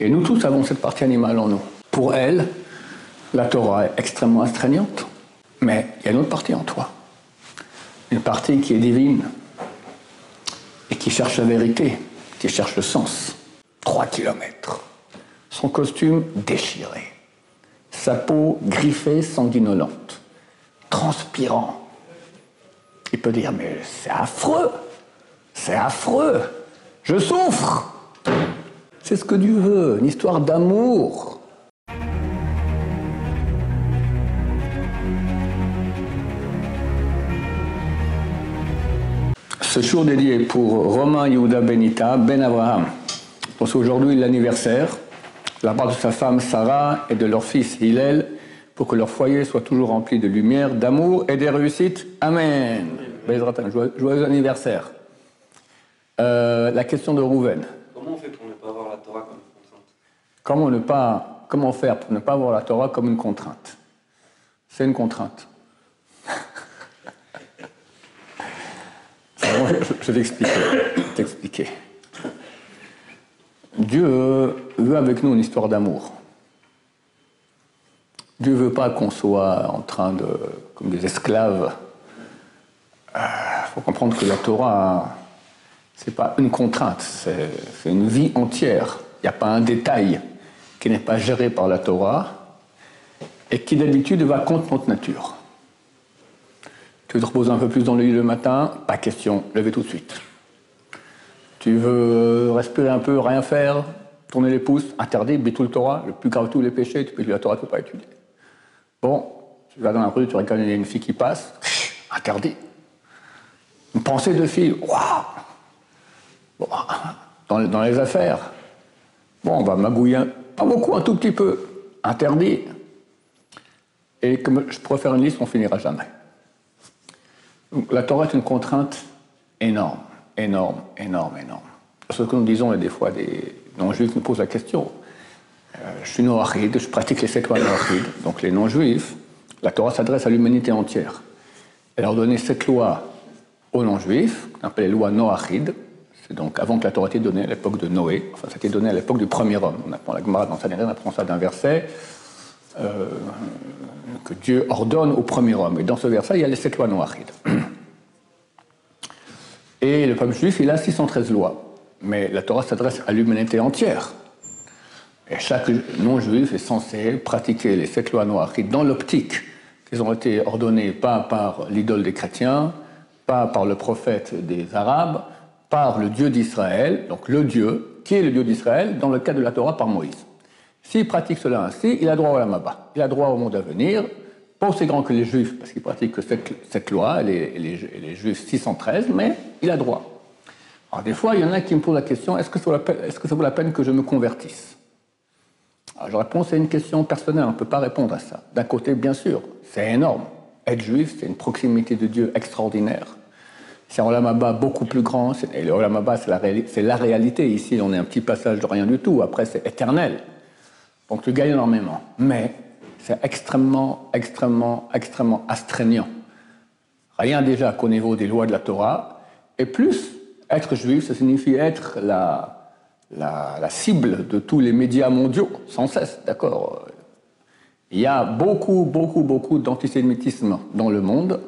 Et nous tous avons cette partie animale en nous. Pour elle, la Torah est extrêmement astreignante, mais il y a une autre partie en toi. Une partie qui est divine et qui cherche la vérité, qui cherche le sens. Trois kilomètres. Son costume déchiré. Sa peau griffée, sanguinolente. Transpirant. Il peut dire, mais c'est affreux. C'est affreux. Je souffre. C'est ce que Dieu veut, une histoire d'amour. Ce jour dédié pour Romain Yehuda Benita, Ben Abraham. C'est aujourd'hui l'anniversaire la part de sa femme Sarah et de leur fils Hillel pour que leur foyer soit toujours rempli de lumière, d'amour et de réussite. Amen. Joyeux anniversaire. Euh, la question de Rouven. Comment on fait pour ne pas avoir la Torah comme une contrainte comment, ne pas, comment faire pour ne pas avoir la Torah comme une contrainte? C'est une contrainte. je, vais t'expliquer. Dieu veut avec nous une histoire d'amour. Dieu veut pas qu'on soit en train de, comme des esclaves. Il euh, faut comprendre que la Torah, c'est pas une contrainte, c'est une vie entière. Il n'y a pas un détail qui n'est pas géré par la Torah et qui d'habitude va contre notre nature. Tu veux te reposer un peu plus dans le lit le matin Pas question, levez tout de suite. Tu veux respirer un peu, rien faire, tourner les pouces Interdit, tout le Torah, le plus grave de tous les péchés, tu peux la Torah, tu ne peux pas étudier. Bon, tu vas dans la rue, tu regardes une fille qui passe, interdit. Une pensée de fille, waouh dans, les affaires, bon, on va magouiller, pas beaucoup, un tout petit peu, interdit. Et comme je pourrais faire une liste, on finira jamais. La Torah est une contrainte énorme, énorme, énorme, énorme. Ce que nous disons, et des fois des non-juifs nous posent la question. Euh, je suis noachide, je pratique les sept lois noachides, donc les non-juifs. La Torah s'adresse à l'humanité entière. Elle a ordonné sept lois aux non-juifs, qu'on appelle les lois noachides. Donc avant que la Torah ait été donnée, à l'époque de Noé. Enfin, ça a été donné à l'époque du premier homme. On apprend la Gemara dans Sanhedrin, on apprend ça d'un verset euh, que Dieu ordonne au premier homme. Et dans ce verset, il y a les sept lois noachides. Et le peuple juif, il a 613 lois. Mais la Torah s'adresse à l'humanité entière. Et chaque non-juif est censé pratiquer les sept lois noachides dans l'optique qu'ils ont été ordonnées pas par l'idole des chrétiens, pas par le prophète des Arabes, par le Dieu d'Israël, donc le Dieu, qui est le Dieu d'Israël, dans le cas de la Torah par Moïse. S'il pratique cela ainsi, il a droit au Lamaba, il a droit au monde à venir, pas aussi grand que les Juifs, parce qu'il pratique que cette, loi, les, les, Juifs 613, mais il a droit. Alors des fois, il y en a qui me posent la question, est-ce que, ça vaut la peine que je me convertisse? Je réponds, c'est une question personnelle, on ne peut pas répondre à ça. D'un côté, bien sûr, c'est énorme. Être juif, c'est une proximité de Dieu extraordinaire. C'est un Olamaba beaucoup plus grand. Et le Olamaba, c'est la, réalité. Ici, on est un petit passage de rien du tout. Après, c'est éternel. Donc, tu gagnes énormément. Mais c'est extrêmement, extrêmement, extrêmement astreignant. Rien déjà qu'au niveau des lois de la Torah. Et plus, être juif, ça signifie être la, la cible de tous les médias mondiaux, sans cesse, d'accord? Il y a beaucoup, beaucoup, beaucoup d'antisémitisme dans le monde.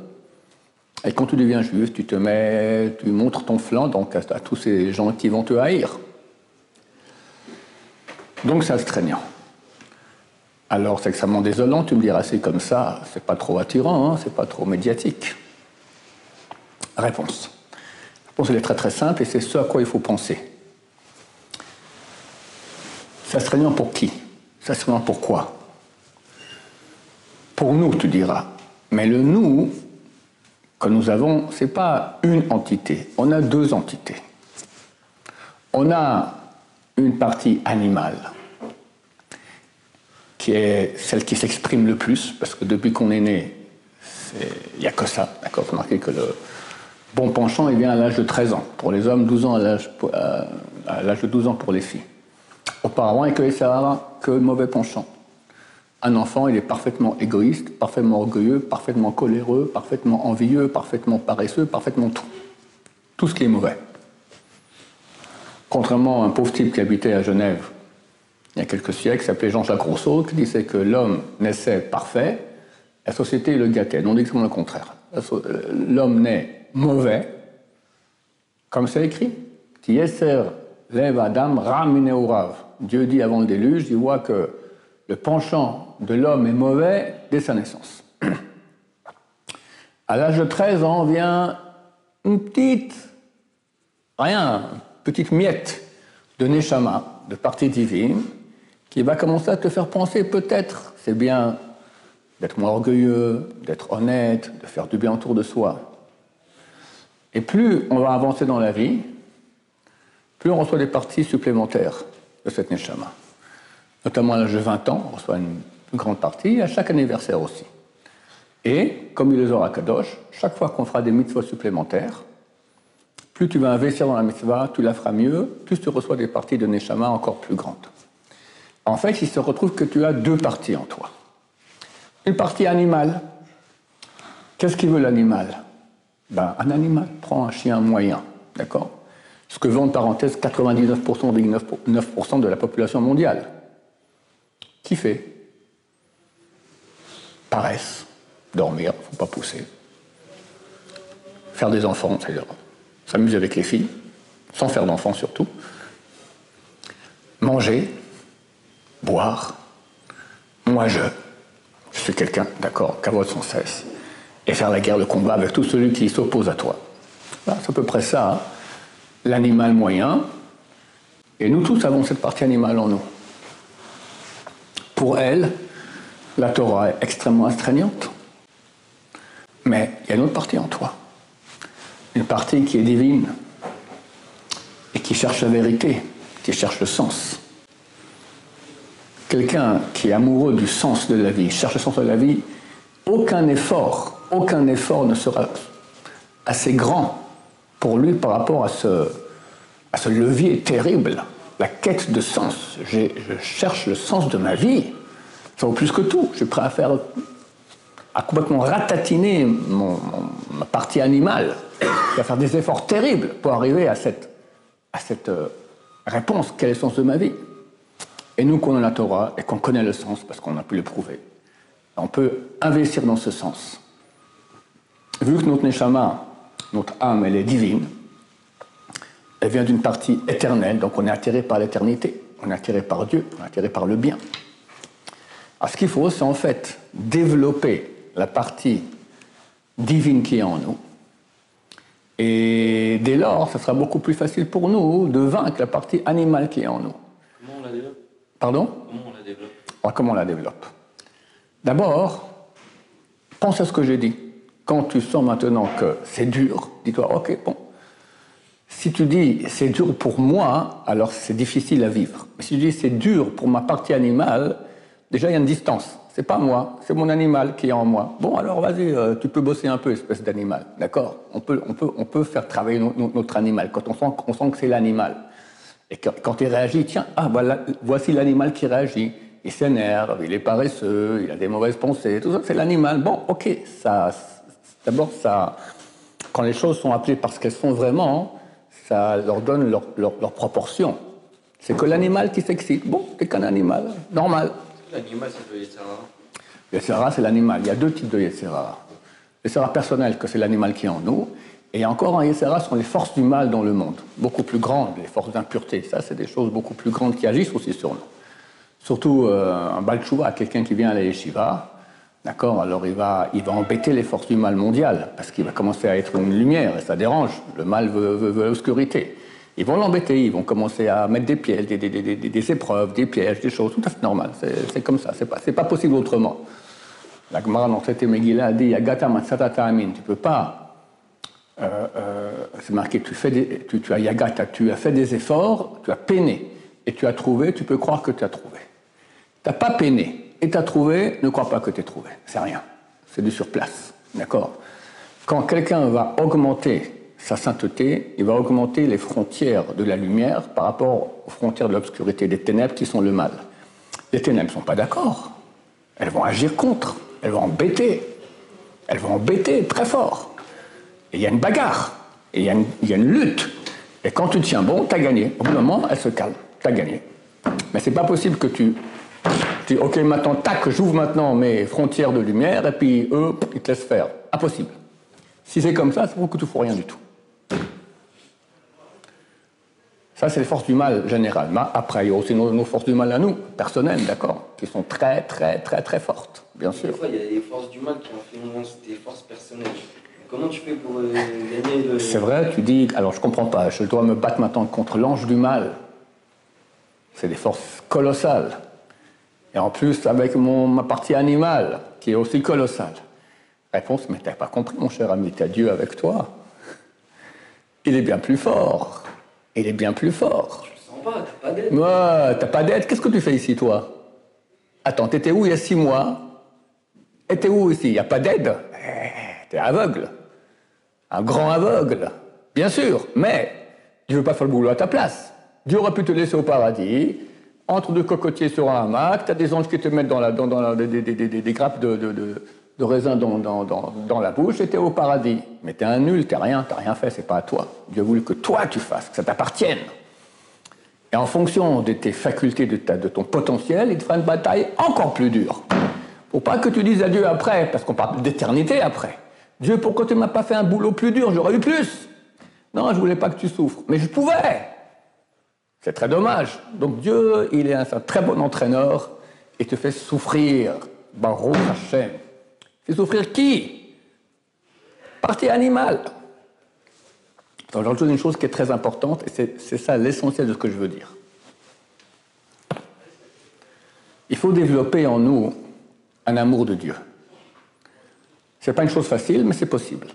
Et quand tu deviens juif, tu te mets, tu montres ton flanc donc à, tous ces gens qui vont te haïr. Donc c'est astreignant. Alors c'est extrêmement désolant, tu me diras c'est comme ça, c'est pas trop attirant, hein, c'est pas trop médiatique. Réponse. La réponse elle est très très simple et c'est ce à quoi il faut penser. C'est astreignant pour qui? C'est astreignant pour quoi? Pour nous, tu diras. Mais le nous, que nous avons, ce n'est pas une entité, on a deux entités. On a une partie animale, qui est celle qui s'exprime le plus, parce que depuis qu'on est né, il n'y a que ça. D'accord remarquez que le bon penchant, il vient à l'âge de 13 ans. Pour les hommes, 12 ans à l'âge de 12 ans pour les filles. Auparavant, il ne ça que mauvais penchant. Un enfant, il est parfaitement égoïste, parfaitement orgueilleux, parfaitement coléreux, parfaitement envieux, parfaitement paresseux, parfaitement tout. Tout ce qui est mauvais. Contrairement à un pauvre type qui habitait à Genève, il y a quelques siècles, s'appelait Jean-Jacques Rousseau, qui disait que l'homme naissait parfait, la société le gâtait. Non, exactement le contraire. L'homme naît mauvais, comme c'est écrit. Dieu dit avant le déluge, il voit que le penchant de l'homme est mauvais dès sa naissance. À l'âge de 13 ans vient une petite, rien, petite miette de Neshama, de partie divine, qui va commencer à te faire penser peut-être c'est bien d'être moins orgueilleux, d'être honnête, de faire du bien autour de soi. Et plus on va avancer dans la vie, plus on reçoit des parties supplémentaires de cette Neshama. Notamment à l'âge de 20 ans, on reçoit une, grande partie, à chaque anniversaire aussi. Et, comme il les aura Kadosh, chaque fois qu'on fera des mitzvahs supplémentaires, plus tu vas investir dans la mitzvah, tu la feras mieux, plus tu reçois des parties de Neshama encore plus grandes. En fait, il se retrouve que tu as deux parties en toi. Une partie animale. Qu'est-ce qu'il veut l'animal? Ben, Un animal prend un chien moyen, d'accord? Ce que veut en parenthèse 99% des 9% de la population mondiale. Fait Paresse, dormir, faut pas pousser. Faire des enfants, c'est-à-dire s'amuser avec les filles, sans faire d'enfants surtout. Manger, boire. Moi je, je suis quelqu'un, d'accord, cavote sans cesse. Et faire la guerre, le combat avec tout celui qui s'oppose à toi. c'est à peu près ça, hein. l'animal moyen. Et nous tous avons cette partie animale en nous. Pour elle, la Torah est extrêmement astreignante. Mais il y a une autre partie en toi. Une partie qui est divine et qui cherche la vérité, qui cherche le sens. Quelqu'un qui est amoureux du sens de la vie, cherche le sens de la vie, aucun effort, aucun effort ne sera assez grand pour lui par rapport à ce, à ce levier terrible, la quête de sens. Je cherche le sens de ma vie. Ça vaut plus que tout. Je suis prêt à faire, à complètement ratatiner ma partie animale, à faire des efforts terribles pour arriver à cette, à cette euh, réponse. Quel est le sens de ma vie? Et nous, qu'on a la Torah et qu'on connaît le sens, parce qu'on a pu le prouver, on peut investir dans ce sens. Vu que notre Neshama, notre âme, elle est divine, elle vient d'une partie éternelle, donc on est attiré par l'éternité, on est attiré par Dieu, on est attiré par le bien. Alors ce qu'il faut, c'est en fait développer la partie divine qui est en nous. Et dès lors, ce sera beaucoup plus facile pour nous de vaincre la partie animale qui est en nous. Pardon? Comment on la développe? Comment on la développe? D'abord, pense à ce que j'ai dit. Quand tu sens maintenant que c'est dur, dis-toi, ok, bon. Si tu dis c'est dur pour moi, alors c'est difficile à vivre. Mais si tu dis c'est dur pour ma partie animale, déjà il y a une distance. C'est pas moi, c'est mon animal qui est en moi. Bon, alors vas-y, euh, tu peux bosser un peu, espèce d'animal, d'accord? On peut, on, peut, on peut faire travailler notre animal quand on sent, on sent que c'est l'animal. Et quand, il réagit, tiens, ah, voilà, voici l'animal qui réagit. Il s'énerve, il est paresseux, il a des mauvaises pensées, tout ça, c'est l'animal. Bon, ok, ça, d'abord, ça, quand les choses sont appelées parce qu'elles sont vraiment, ça leur donne leur, leur, proportion. C'est que l'animal qui s'excite. Bon, c'est qu'un animal, normal. L'animal, c'est le Yetzera. Le Yetzera, c'est l'animal. Il y a deux types de Yetzera. Le Yetzera personnel, que c'est l'animal qui est en nous, et encore un Yetzera sont les forces du mal dans le monde, beaucoup plus grandes, les forces d'impureté. Ça, c'est des choses beaucoup plus grandes qui agissent aussi sur nous. Surtout euh, un Balchouva, quelqu'un qui vient à la yeshiva, d'accord, alors il va, il va embêter les forces du mal mondial, parce qu'il va commencer à être une lumière, et ça dérange. Le mal veut, l'obscurité. Ils vont l'embêter, ils vont commencer à mettre des pièges, des, épreuves, des pièges, des choses tout à fait normales. C'est comme ça, c'est pas, pas possible autrement. La Gemara dans cette Megillah a dit Yagata Matsatata Amin. Tu peux pas euh, euh, c'est marqué, tu, fais des, tu, as yagata, tu as fait des efforts, tu as peiné, et tu as trouvé, tu peux croire que tu as trouvé. Tu n'as pas peiné, et tu as trouvé, ne crois pas que tu as trouvé. C'est rien. C'est du surplace. D'accord? Quand quelqu'un va augmenter sa sainteté, il va augmenter les frontières de la lumière par rapport aux frontières de l'obscurité, des ténèbres qui sont le mal. Les ténèbres ne sont pas d'accord. Elles vont agir contre. Elles vont embêter. Elles vont embêter très fort. Et il y a une bagarre, et il y, a une lutte. Et quand tu tiens bon, tu as gagné. Au bout d'un moment, elle se calme. Tu as gagné. Mais c'est pas possible que tu, dis, ok, maintenant, tac, j'ouvre maintenant mes frontières de lumière, et puis eux, ils te laissent faire. Impossible. Si c'est comme ça, c'est pour que tu ne fous rien du tout. Ça, c'est les forces du mal généralement. Après, il y a aussi nos, forces du mal à nous, personnelles, d'accord, qui sont très, très, très, très fortes, bien sûr. Des fois, il y a des forces du mal qui influencent tes forces personnelles? Comment tu fais pour euh, gagner le... C'est vrai, tu dis, alors je comprends pas, je dois me battre maintenant contre l'ange du mal. C'est des forces colossales. Et en plus, avec mon, ma partie animale, qui est aussi colossale. Réponse, mais t'as pas compris, mon cher ami, t'as Dieu avec toi. Il est bien plus fort. Il est bien plus fort. Je le sens pas, t'as pas d'aide. Ouais, t'as pas d'aide. Qu'est-ce que tu fais ici, toi? Attends, t'étais où il y a six mois? Et t'es où ici? Il n'y a pas d'aide? Eh, T'es aveugle. Un grand aveugle. Bien sûr, mais Dieu ne veut pas faire le boulot à ta place. Dieu aurait pu te laisser au paradis, entre deux cocotiers sur un hamac, tu as des anges qui te mettent dans, la, dans, dans des, grappes de, raisin dans, la bouche et tu es au paradis. Mais tu es un nul, tu rien, tu rien fait, c'est pas à toi. Dieu voulu que toi tu fasses, que ça t'appartienne. Et en fonction de tes facultés, de, ta, de ton potentiel, il te fera une bataille encore plus dure. Pour pas que tu dises à Dieu après, parce qu'on parle d'éternité après. Dieu, pourquoi tu m'as pas fait un boulot plus dur? J'aurais eu plus. Non, je voulais pas que tu souffres. Mais je pouvais. C'est très dommage. Donc Dieu, il est un, très bon entraîneur et te fait souffrir. Baruch Hashem. Fait souffrir qui? Partie animale. Donc j'ajoute une chose qui est très importante, et c'est ça l'essentiel de ce que je veux dire. Il faut développer en nous un amour de Dieu. Ce n'est pas une chose facile, mais c'est possible.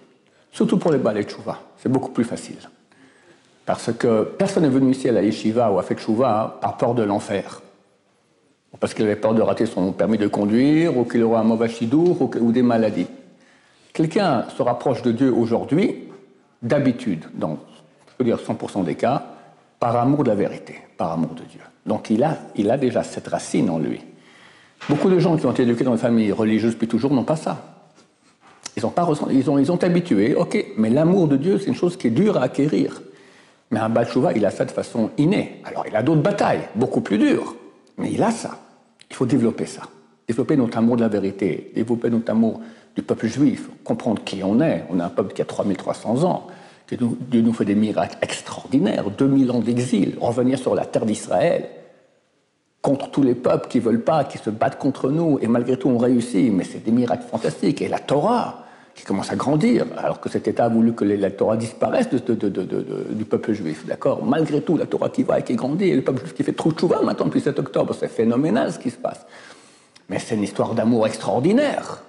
Surtout pour les balais de. C'est beaucoup plus facile. Parce que personne n'est venu ici à la yeshiva ou à fait chouva par peur de l'enfer. Parce qu'il avait peur de rater son permis de conduire, ou qu'il aurait un mauvais chidour, ou, des maladies. Quelqu'un se rapproche de Dieu aujourd'hui, d'habitude, dans, je peux dire 100% des cas, par amour de la vérité, par amour de Dieu. Donc il a, il a déjà cette racine en lui. Beaucoup de gens qui ont été éduqués dans une famille religieuse depuis toujours n'ont pas ça. Ils ont pas ils ont, ils ont habitué, ok, mais l'amour de Dieu, c'est une chose qui est dure à acquérir. Mais un Balchouva, il a ça de façon innée. Alors, il a d'autres batailles, beaucoup plus dures, mais il a ça. Il faut développer ça. Développer notre amour de la vérité, développer notre amour du peuple juif, comprendre qui on est. On est un peuple qui a 3300 ans. Dieu nous fait des miracles extraordinaires, 2000 ans d'exil, revenir sur la terre d'Israël, contre tous les peuples qui veulent pas, qui se battent contre nous, et malgré tout on réussit, mais c'est des miracles fantastiques. Et la Torah, qui commence à grandir, alors que cet État a voulu que la Torah disparaisse du peuple juif, d'accord? Malgré tout, la Torah qui va et qui grandit, et le peuple juif qui fait trop de maintenant depuis 7 octobre, c'est phénoménal ce qui se passe. Mais c'est une histoire d'amour extraordinaire.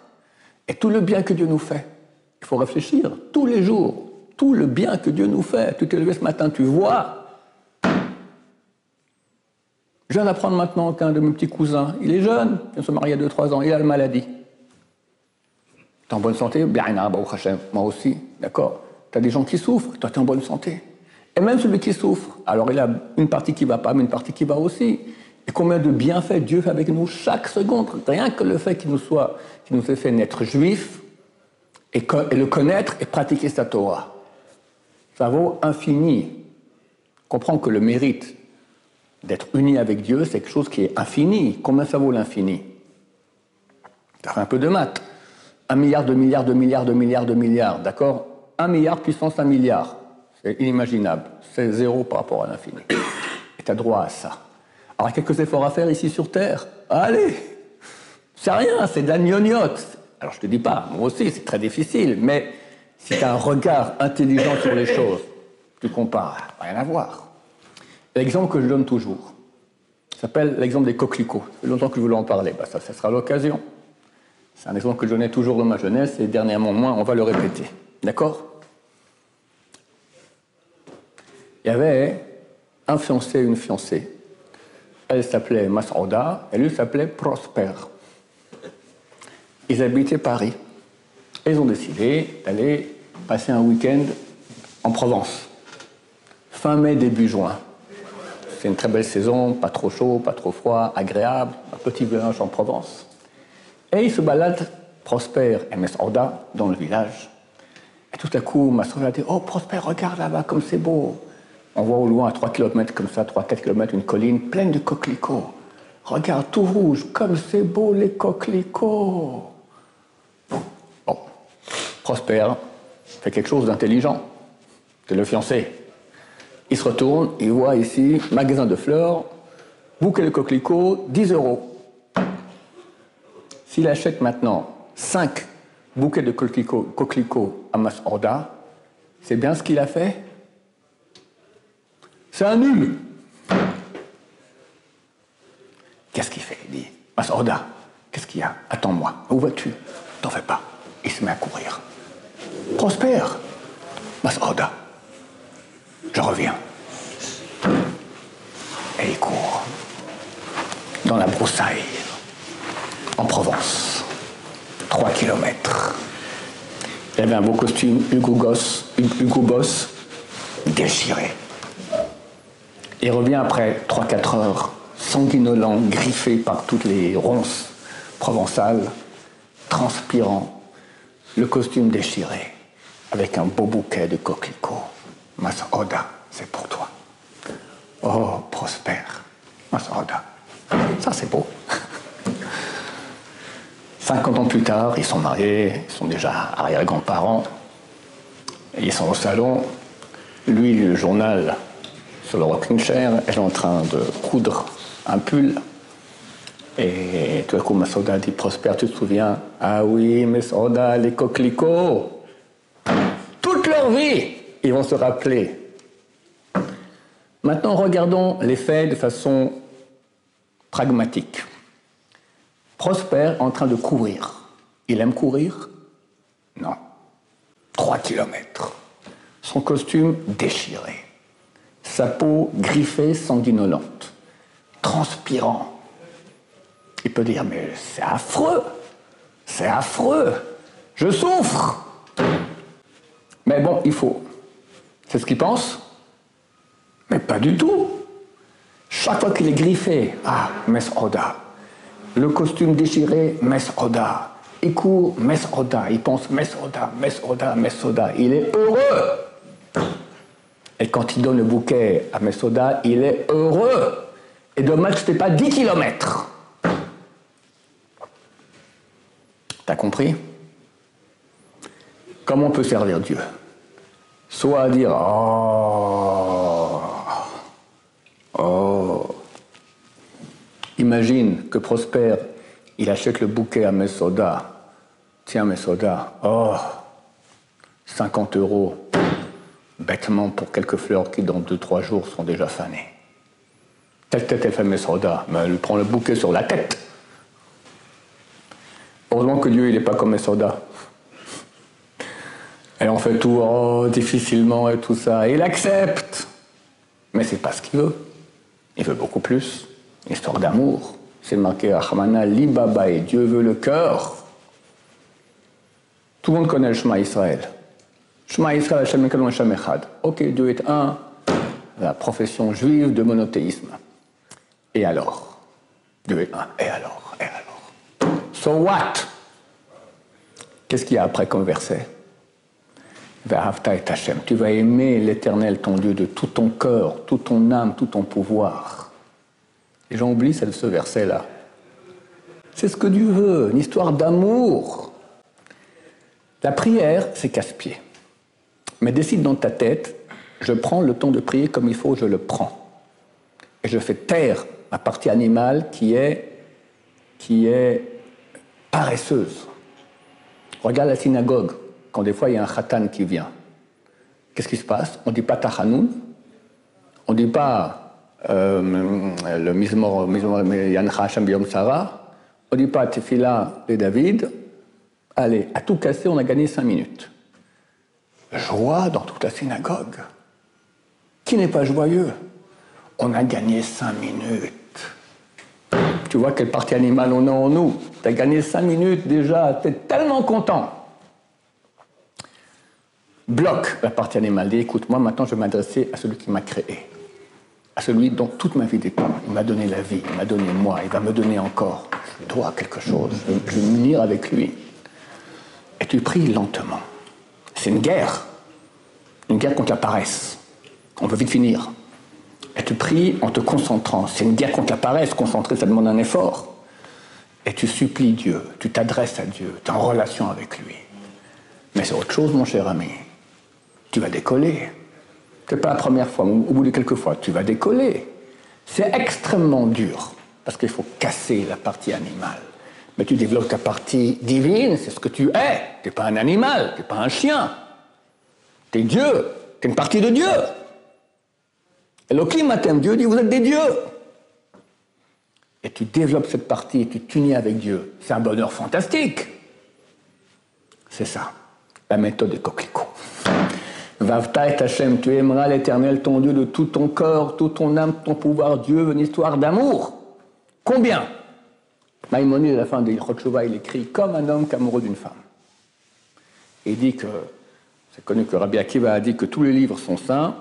Et tout le bien que Dieu nous fait, il faut réfléchir tous les jours, tout le bien que Dieu nous fait. Tu t'es levé ce matin, tu vois. Je viens d'apprendre maintenant qu'un de mes petits cousins, il est jeune, il se marie il y a 2-3 ans, il a la maladie. T'es en bonne santé? Moi aussi, d'accord T'as des gens qui souffrent, toi t'es en bonne santé. Et même celui qui souffre, alors il a une partie qui va pas, mais une partie qui va aussi. Et combien de bienfaits Dieu fait avec nous chaque seconde? Rien que le fait qu'il nous soit, qu'il nous ait fait naître juifs et, le connaître et pratiquer sa Torah. Ça vaut infini. Comprends que le mérite d'être uni avec Dieu, c'est quelque chose qui est infini. Combien ça vaut l'infini? T'as fait un peu de maths. Un milliard, de milliards, de milliards, de milliards, de milliards, d'accord Un milliard puissance un milliard. C'est inimaginable. C'est zéro par rapport à l'infini. Et tu as droit à ça. Alors, quelques efforts à faire ici sur Terre. Allez C'est rien, c'est de la gnognotte. Alors, je te dis pas, moi aussi, c'est très difficile, mais si tu as un regard intelligent sur les choses, tu compares, rien à voir. L'exemple que je donne toujours, s'appelle l'exemple des coquelicots. Ça fait longtemps que je voulais en parler. Bah, ça, ça sera l'occasion. C'est un exemple que je donnais toujours dans ma jeunesse et dernièrement moins, on va le répéter. D'accord? Il y avait un fiancé et une fiancée. Elle s'appelait Masrouda et lui s'appelait Prosper. Ils habitaient Paris. Ils ont décidé d'aller passer un week-end en Provence. Fin mai, début juin. C'est une très belle saison, pas trop chaud, pas trop froid, agréable, un petit village en Provence. Et il se balade, Prosper et Oda, dans le village. Et tout à coup, ma soeur a dit Oh, Prosper, regarde là-bas comme c'est beau. On voit au loin, à 3 km comme ça, 3-4 km, une colline pleine de coquelicots. Regarde, tout rouge, comme c'est beau les coquelicots. Bon, Prosper fait quelque chose d'intelligent. C'est le fiancé. Il se retourne, il voit ici, magasin de fleurs, bouquet de coquelicots, 10 euros. S'il achète maintenant 5 bouquets de coquelicots, à Masorda, c'est bien ce qu'il a fait? C'est un nul. Qu'est-ce qu'il fait Il dit Masorda, qu'est-ce qu'il y a? Attends-moi. Où vas-tu? T'en fais pas. Il se met à courir. Prospère. Masorda. Je reviens. Et il court dans la broussaille, en Provence. Trois kilomètres. Il avait un beau costume Hugo, Goss, Hugo Boss déchiré. Il revient après 3-4 heures, sanguinolent, griffé par toutes les ronces provençales, transpirant, le costume déchiré, avec un beau bouquet de coquelicots. Masoda, c'est pour toi. Oh, prospère. Masoda. Ça, c'est beau. 50 ans plus tard, ils sont mariés, ils sont déjà arrière-grands-parents. Ils sont au salon. Lui, le journal sur le rocking chair, elle est en train de coudre un pull. Et tout à coup, Masoda dit Prosper, tu te souviens? Ah oui, Masoda, les coquelicots Toute leur vie ils vont se rappeler. Maintenant, regardons les faits de façon pragmatique. Prosper en train de courir. Il aime courir? Non. Trois kilomètres. Son costume déchiré. Sa peau griffée, sanguinolente. Transpirant. Il peut dire, mais c'est affreux. C'est affreux. Je souffre. Mais bon, il faut. C'est ce qu'il pense Mais pas du tout. Chaque fois qu'il est griffé, ah, Mess Oda. Le costume déchiré, Mess Oda. Il court, Mess Oda. Il pense Mess Oda, Mess Oda, Mess Oda. Il est heureux. Et quand il donne le bouquet à Mess Oda, il est heureux. Et dommage que ce pas 10 kilomètres. T'as compris? Comment on peut servir Dieu? Soit à dire Oh, oh. Imagine que Prosper, il achète le bouquet à Mesoda. Tiens, Mesoda, oh, 50 euros, bêtement pour quelques fleurs qui, dans 2-3 jours, sont déjà fanées. Telle tête, elle fait Mesoda, mais elle prend le bouquet sur la tête. Heureusement que Dieu, il n'est pas comme Mesoda. Elle en fait tout oh, difficilement et tout ça. il accepte. Mais c'est pas ce qu'il veut. Il veut beaucoup plus. Histoire d'amour. C'est marqué à Hamana Libaba et Dieu veut le cœur. Tout le monde connaît le Shema Israël. Shema Israël, Hashem Hashem Echad. Ok, Dieu est un. La profession juive de monothéisme. Et alors? Dieu est un. Et alors Et alors? So what? Qu'est-ce qu'il y a après comme verset? Tu vas aimer l'Éternel, ton Dieu, de tout ton cœur, toute ton âme, tout ton pouvoir. Les gens oublient ce verset-là. C'est ce que Dieu veut, une histoire d'amour. La prière, c'est casse-pied. Mais décide dans ta tête, je prends le temps de prier comme il faut, je le prends. Et je fais taire ma partie animale qui est, qui est paresseuse. Regarde la synagogue quand des fois il y a un khatan qui vient, qu'est-ce qui se passe? On ne dit pas Tachanoun, on ne dit pas euh, le Mizmor Yancha Hashem Sarah, on ne dit pas Tefila de David. Allez, à tout casser, on a gagné cinq minutes. Joie dans toute la synagogue. Qui n'est pas joyeux? On a gagné cinq minutes. Tu vois quelle partie animale on a en nous. Tu as gagné cinq minutes déjà, tu es tellement content bloque la partie animale. Dit, écoute, moi maintenant je vais m'adresser à celui qui m'a créé, à celui dont toute ma vie dépend. Il m'a donné la vie, il m'a donné moi, il va me donner encore. Je dois quelque chose, je vais m'unir avec lui. Et tu pries lentement. C'est une guerre, une guerre contre la paresse. On veut vite finir. Et tu pries en te concentrant. C'est une guerre contre la paresse. Concentrer, ça demande un effort. Et tu supplies Dieu, tu t'adresses à Dieu, tu es en relation avec lui. Mais c'est autre chose, mon cher ami. Tu vas décoller. C'est pas la première fois, mais au bout de quelques fois, tu vas décoller. C'est extrêmement dur, parce qu'il faut casser la partie animale. Mais tu développes ta partie divine, c'est ce que tu es. Tu n'es pas un animal, tu n'es pas un chien. Tu es Dieu, tu es une partie de Dieu. Et le climat Dieu dit, vous êtes des dieux. Et tu développes cette partie et tu t'unis avec Dieu. C'est un bonheur fantastique. C'est ça, la méthode des coquelicots. Vavta et Hachem, tu aimeras l'éternel ton Dieu de tout ton corps, toute ton âme, ton pouvoir. Dieu une histoire d'amour. Combien? Maïmonide, à la fin des Chotchova, il écrit comme un homme qu'amoureux d'une femme. Et il dit que, c'est connu que Rabbi Akiva a dit que tous les livres sont saints.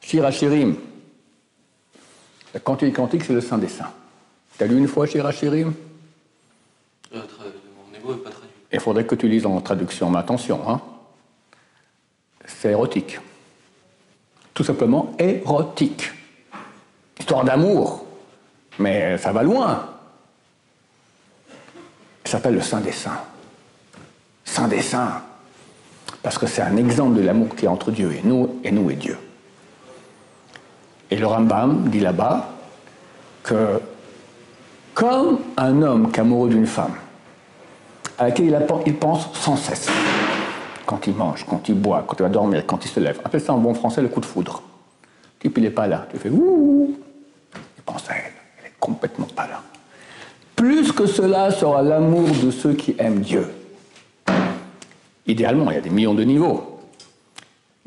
Shirachirim, la quantité quantique, c'est le saint des saints. T'as lu une fois Shirachirim euh, En hébreu, pas traduit. Il faudrait que tu lises en traduction, mais attention, hein. C'est érotique. Tout simplement érotique. Histoire d'amour, mais ça va loin. Ça s'appelle le Saint des Saints. Saint des Saints. Parce que c'est un exemple de l'amour qui est entre Dieu et nous, et nous et Dieu. Et le Rambam dit là-bas que comme un homme qui d'une femme, à laquelle il pense sans cesse, quand il mange, quand il boit, quand il va dormir, quand il se lève. Appelle ça en bon français le coup de foudre. Le type, il n'est pas là. Tu fais ouh, il pense à elle. Elle est complètement pas là. Plus que cela sera l'amour de ceux qui aiment Dieu. Idéalement, il y a des millions de niveaux.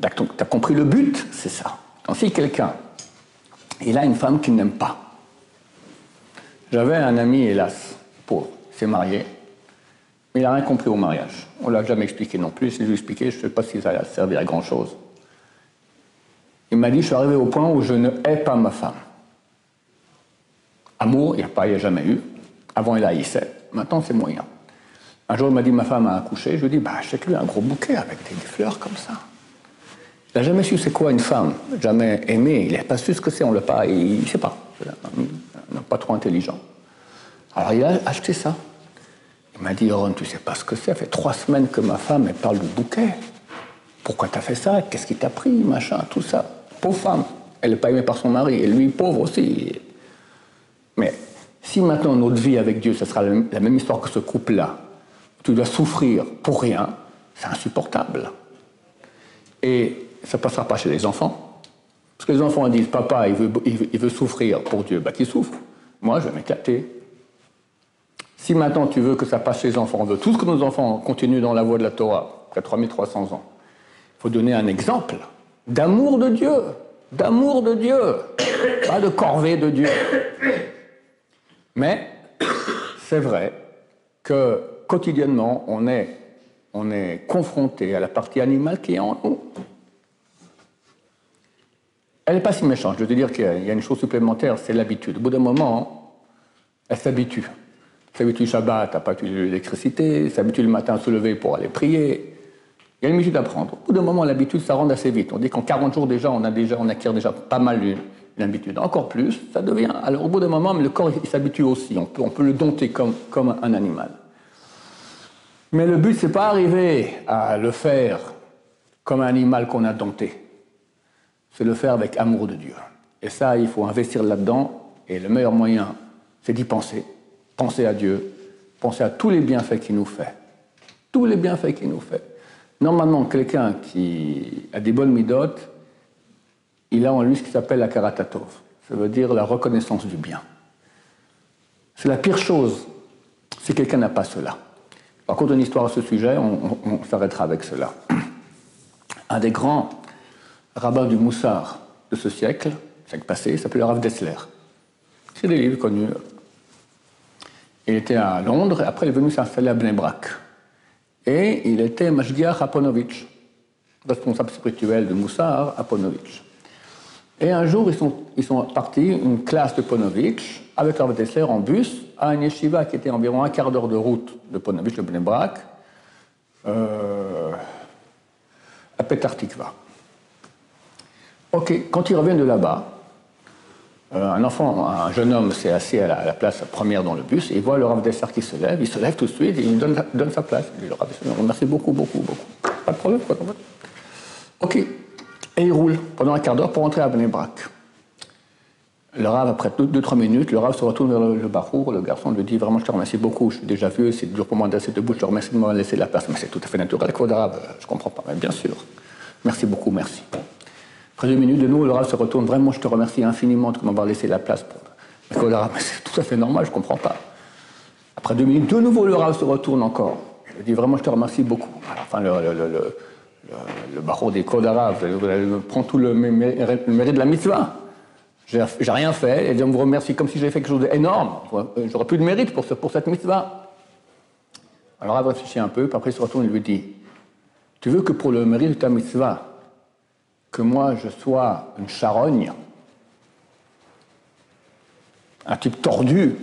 Tu as compris le but C'est ça. Donc, si quelqu'un, il a une femme qu'il n'aime pas, j'avais un ami, hélas, pauvre, s'est marié, mais il n'a rien compris au mariage. On ne l'a jamais expliqué non plus. Si je lui expliqué, je ne sais pas si ça a servi à grand-chose. Il m'a dit, je suis arrivé au point où je ne hais pas ma femme. Amour, il n'y a pas, il n'y a jamais eu. Avant, il haïssait. Maintenant, c'est moyen. Un jour, il m'a dit, ma femme a accouché. Je lui ai dit, bah, achète-lui un gros bouquet avec des, fleurs comme ça. Il n'a jamais su c'est quoi une femme, jamais aimé. Il n'a pas su ce que c'est, on l'a pas, il ne sait pas. Il n'est pas trop intelligent. Alors, il a acheté ça. Il m'a dit, Aaron, tu sais pas ce que c'est. Fait trois semaines que ma femme, elle parle du bouquet. Pourquoi tu as fait ça? Qu'est-ce qui t'a pris? Machin, tout ça. Pauvre femme. Elle n'est pas aimée par son mari. Et lui, pauvre aussi. Mais si maintenant notre vie avec Dieu, ce sera la même histoire que ce couple-là, tu dois souffrir pour rien, c'est insupportable. Et ça ne passera pas chez les enfants. Parce que les enfants disent, papa, il veut, il veut, souffrir pour Dieu, bah qu'il souffre. Moi, je vais m'éclater. Si maintenant tu veux que ça passe chez les enfants, on veut tous que nos enfants continuent dans la voie de la Torah, après 3300 ans, il faut donner un exemple d'amour de Dieu, d'amour de Dieu, pas de corvée de Dieu. Mais c'est vrai que quotidiennement, on est, on est confronté à la partie animale qui est en nous. Elle n'est pas si méchante. Je veux te dire qu'il y a une chose supplémentaire, c'est l'habitude. Au bout d'un moment, elle s'habitue s'habitue Shabbat à pas utiliser l'électricité, s'habitue le matin à se lever pour aller prier. Il y a une habitude à prendre. Au bout d'un moment, l'habitude, ça rend assez vite. On dit qu'en 40 jours déjà, on, a déjà, on acquiert déjà pas mal l'habitude. Encore plus, ça devient. Alors au bout d'un moment, le corps s'habitue aussi. On peut, on peut le dompter comme, comme un animal. Mais le but, c'est pas arriver à le faire comme un animal qu'on a dompté. C'est le faire avec amour de Dieu. Et ça, il faut investir là-dedans. Et le meilleur moyen, c'est d'y penser. Pensez à Dieu, pensez à tous les bienfaits qu'il nous fait. Tous les bienfaits qu'il nous fait. Normalement, quelqu'un qui a des bonnes midotes, il a en lui ce qui s'appelle la karatatov. Ça veut dire la reconnaissance du bien. C'est la pire chose si quelqu'un n'a pas cela. Par contre, une histoire à ce sujet, on, s'arrêtera avec cela. Un des grands rabbins du Moussard de ce siècle, siècle passé, s'appelait Rav Dessler. C'est des livres connus, il était à Londres, après il est venu s'installer à Bnebrak. Et il était Mashgiach Aponovitch, responsable spirituel de Moussar Aponovitch. Et un jour, ils sont, partis, une classe de Ponovitch, avec leur Dessler en bus, à un yeshiva qui était environ un quart d'heure de route de Ponovitch, de Bnebrak, euh, à Petar Ok, quand ils reviennent de là-bas, un enfant, un jeune homme s'est assis à la, place première dans le bus et il voit le Rav Desser qui se lève, il se lève tout de suite et il donne, donne sa place. Il dit, le Rav Desser, remercie beaucoup, beaucoup, beaucoup. Pas de problème, quoi. Ok, et il roule pendant un quart d'heure pour entrer à Bnebrak. Le Rav, après 2-3 minutes, le Rav se retourne vers le, le le garçon lui dit Vraiment, je te remercie beaucoup, je suis déjà vieux, c'est dur pour moi d'être debout, je te remercie de m'avoir laissé la place. Mais c'est tout à fait naturel, quoi, Rav, je comprends pas, mais bien sûr. Merci beaucoup, merci. Après deux minutes, de nouveau, le Rav se retourne Vraiment, je te remercie infiniment de m'avoir laissé la place. Pour... Mais c'est tout à fait normal, je comprends pas. Après deux minutes, de nouveau, le Rav se retourne encore. Il dit Vraiment, je te remercie beaucoup. Enfin, le, barreau des Kodarav prend tout le mérite de la mitzvah. J'ai rien fait, et Dieu me remercie comme si j'avais fait quelque chose d'énorme. J'aurais plus de mérite pour, pour cette mitzvah. Alors il réfléchit un peu, puis après il se retourne et lui dit Tu veux que pour le mérite de ta mitzvah, que moi je sois une charogne, un type tordu,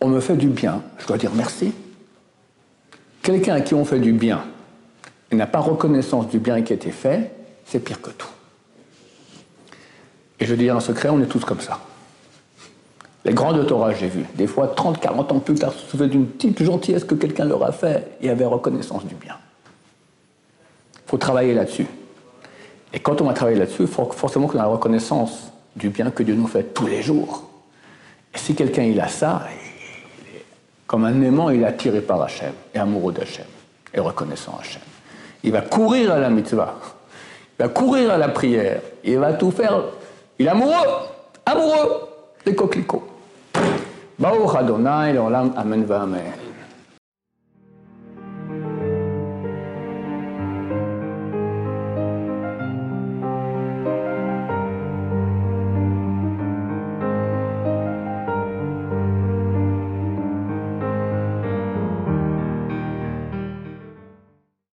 on me fait du bien, je dois dire merci. Quelqu'un à qui on fait du bien et n'a pas reconnaissance du bien qui a été fait, c'est pire que tout. Et je dis en secret, on est tous comme ça. Les grands de Torah, j'ai vu, des fois 30, 40 ans plus tard, se souviennent d'une petite gentillesse que quelqu'un leur a fait et avait reconnaissance du bien. Il faut travailler là-dessus. Et quand on va travailler là-dessus, forcément qu'on ait la reconnaissance du bien que Dieu nous fait tous les jours. Et si quelqu'un il a ça, comme un aimant, il est attiré par Hachem, et amoureux d'Hachem, et reconnaissant Hachem. Il va courir à la mitzvah, il va courir à la prière, il va tout faire il est amoureux, amoureux des coquelicots. Baruch Adonai, l'olam, amen amen.